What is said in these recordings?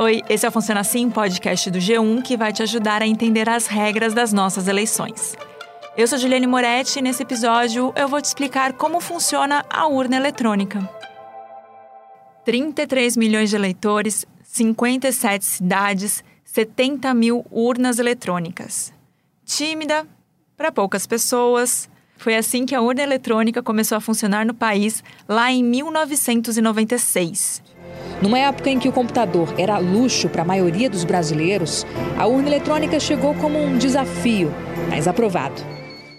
Oi, esse é o Funciona Assim, podcast do G1 que vai te ajudar a entender as regras das nossas eleições. Eu sou Juliane Moretti e nesse episódio eu vou te explicar como funciona a urna eletrônica. 33 milhões de eleitores, 57 cidades, 70 mil urnas eletrônicas. Tímida, para poucas pessoas. Foi assim que a urna eletrônica começou a funcionar no país lá em 1996. Numa época em que o computador era luxo para a maioria dos brasileiros, a urna eletrônica chegou como um desafio, mas aprovado.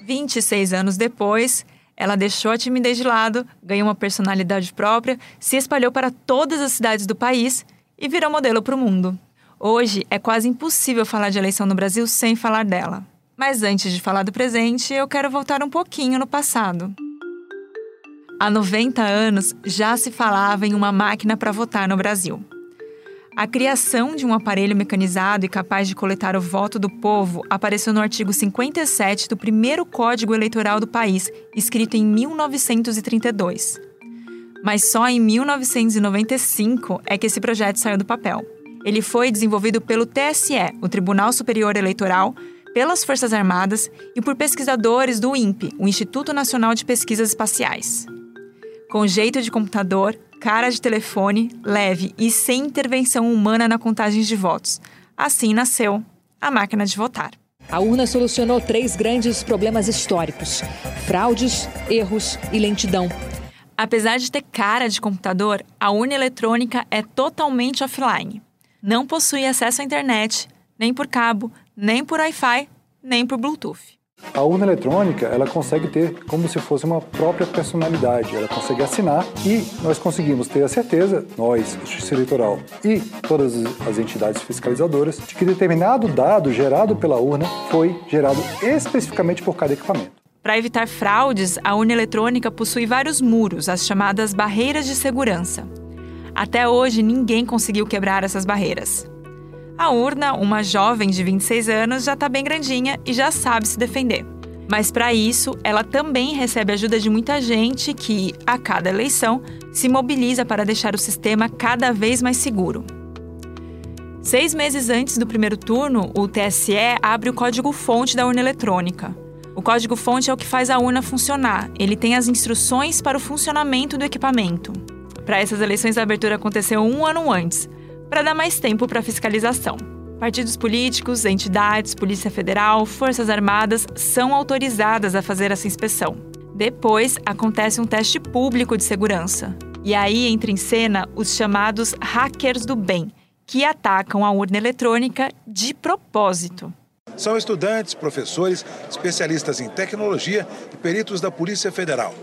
26 anos depois, ela deixou a timidez de lado, ganhou uma personalidade própria, se espalhou para todas as cidades do país e virou modelo para o mundo. Hoje é quase impossível falar de eleição no Brasil sem falar dela. Mas antes de falar do presente, eu quero voltar um pouquinho no passado. Há 90 anos já se falava em uma máquina para votar no Brasil. A criação de um aparelho mecanizado e capaz de coletar o voto do povo apareceu no artigo 57 do primeiro Código Eleitoral do país, escrito em 1932. Mas só em 1995 é que esse projeto saiu do papel. Ele foi desenvolvido pelo TSE, o Tribunal Superior Eleitoral, pelas Forças Armadas e por pesquisadores do INPE, o Instituto Nacional de Pesquisas Espaciais com jeito de computador, cara de telefone, leve e sem intervenção humana na contagem de votos. Assim nasceu a máquina de votar. A urna solucionou três grandes problemas históricos: fraudes, erros e lentidão. Apesar de ter cara de computador, a urna eletrônica é totalmente offline. Não possui acesso à internet, nem por cabo, nem por Wi-Fi, nem por Bluetooth. A urna eletrônica, ela consegue ter como se fosse uma própria personalidade, ela consegue assinar e nós conseguimos ter a certeza, nós, Justiça Eleitoral e todas as entidades fiscalizadoras, de que determinado dado gerado pela urna foi gerado especificamente por cada equipamento. Para evitar fraudes, a urna eletrônica possui vários muros, as chamadas barreiras de segurança. Até hoje, ninguém conseguiu quebrar essas barreiras. A urna, uma jovem de 26 anos, já está bem grandinha e já sabe se defender. Mas para isso, ela também recebe ajuda de muita gente que, a cada eleição, se mobiliza para deixar o sistema cada vez mais seguro. Seis meses antes do primeiro turno, o TSE abre o código-fonte da urna eletrônica. O código-fonte é o que faz a urna funcionar. Ele tem as instruções para o funcionamento do equipamento. Para essas eleições, a abertura aconteceu um ano antes, para dar mais tempo para fiscalização. Partidos políticos, entidades, Polícia Federal, Forças Armadas são autorizadas a fazer essa inspeção. Depois, acontece um teste público de segurança. E aí entra em cena os chamados hackers do bem, que atacam a urna eletrônica de propósito. São estudantes, professores, especialistas em tecnologia e peritos da Polícia Federal.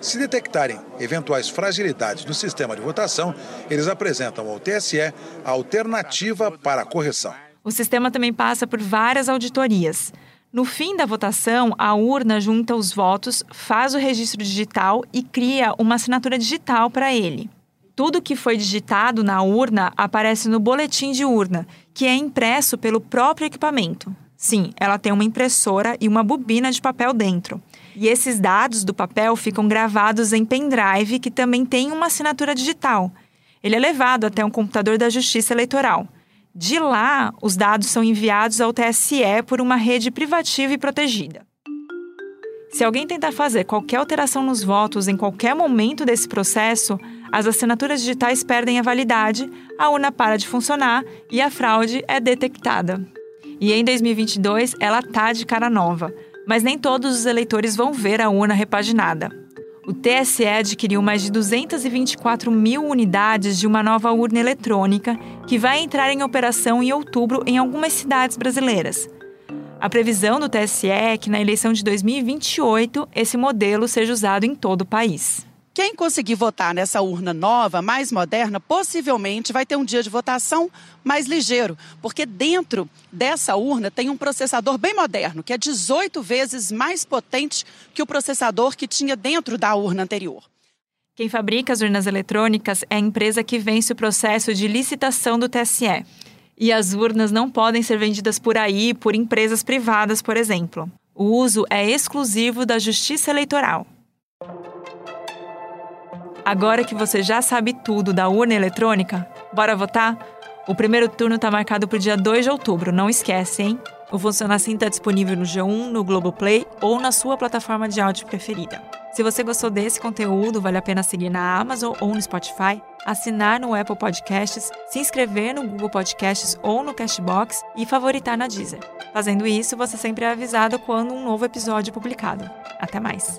Se detectarem eventuais fragilidades no sistema de votação, eles apresentam ao TSE a alternativa para a correção. O sistema também passa por várias auditorias. No fim da votação, a urna junta os votos, faz o registro digital e cria uma assinatura digital para ele. Tudo que foi digitado na urna aparece no boletim de urna, que é impresso pelo próprio equipamento. Sim, ela tem uma impressora e uma bobina de papel dentro. E esses dados do papel ficam gravados em pendrive, que também tem uma assinatura digital. Ele é levado até um computador da Justiça Eleitoral. De lá, os dados são enviados ao TSE por uma rede privativa e protegida. Se alguém tentar fazer qualquer alteração nos votos em qualquer momento desse processo, as assinaturas digitais perdem a validade, a urna para de funcionar e a fraude é detectada. E em 2022, ela tá de cara nova mas nem todos os eleitores vão ver a urna repaginada. O TSE adquiriu mais de 224 mil unidades de uma nova urna eletrônica que vai entrar em operação em outubro em algumas cidades brasileiras. A previsão do TSE é que na eleição de 2028 esse modelo seja usado em todo o país. Quem conseguir votar nessa urna nova, mais moderna, possivelmente vai ter um dia de votação mais ligeiro, porque dentro dessa urna tem um processador bem moderno, que é 18 vezes mais potente que o processador que tinha dentro da urna anterior. Quem fabrica as urnas eletrônicas é a empresa que vence o processo de licitação do TSE. E as urnas não podem ser vendidas por aí por empresas privadas, por exemplo. O uso é exclusivo da Justiça Eleitoral. Agora que você já sabe tudo da urna eletrônica, bora votar? O primeiro turno está marcado para o dia 2 de outubro, não esquece, hein? O Funciona Assim está disponível no G1, no Globoplay ou na sua plataforma de áudio preferida. Se você gostou desse conteúdo, vale a pena seguir na Amazon ou no Spotify, assinar no Apple Podcasts, se inscrever no Google Podcasts ou no Cashbox e favoritar na Deezer. Fazendo isso, você sempre é avisado quando um novo episódio é publicado. Até mais!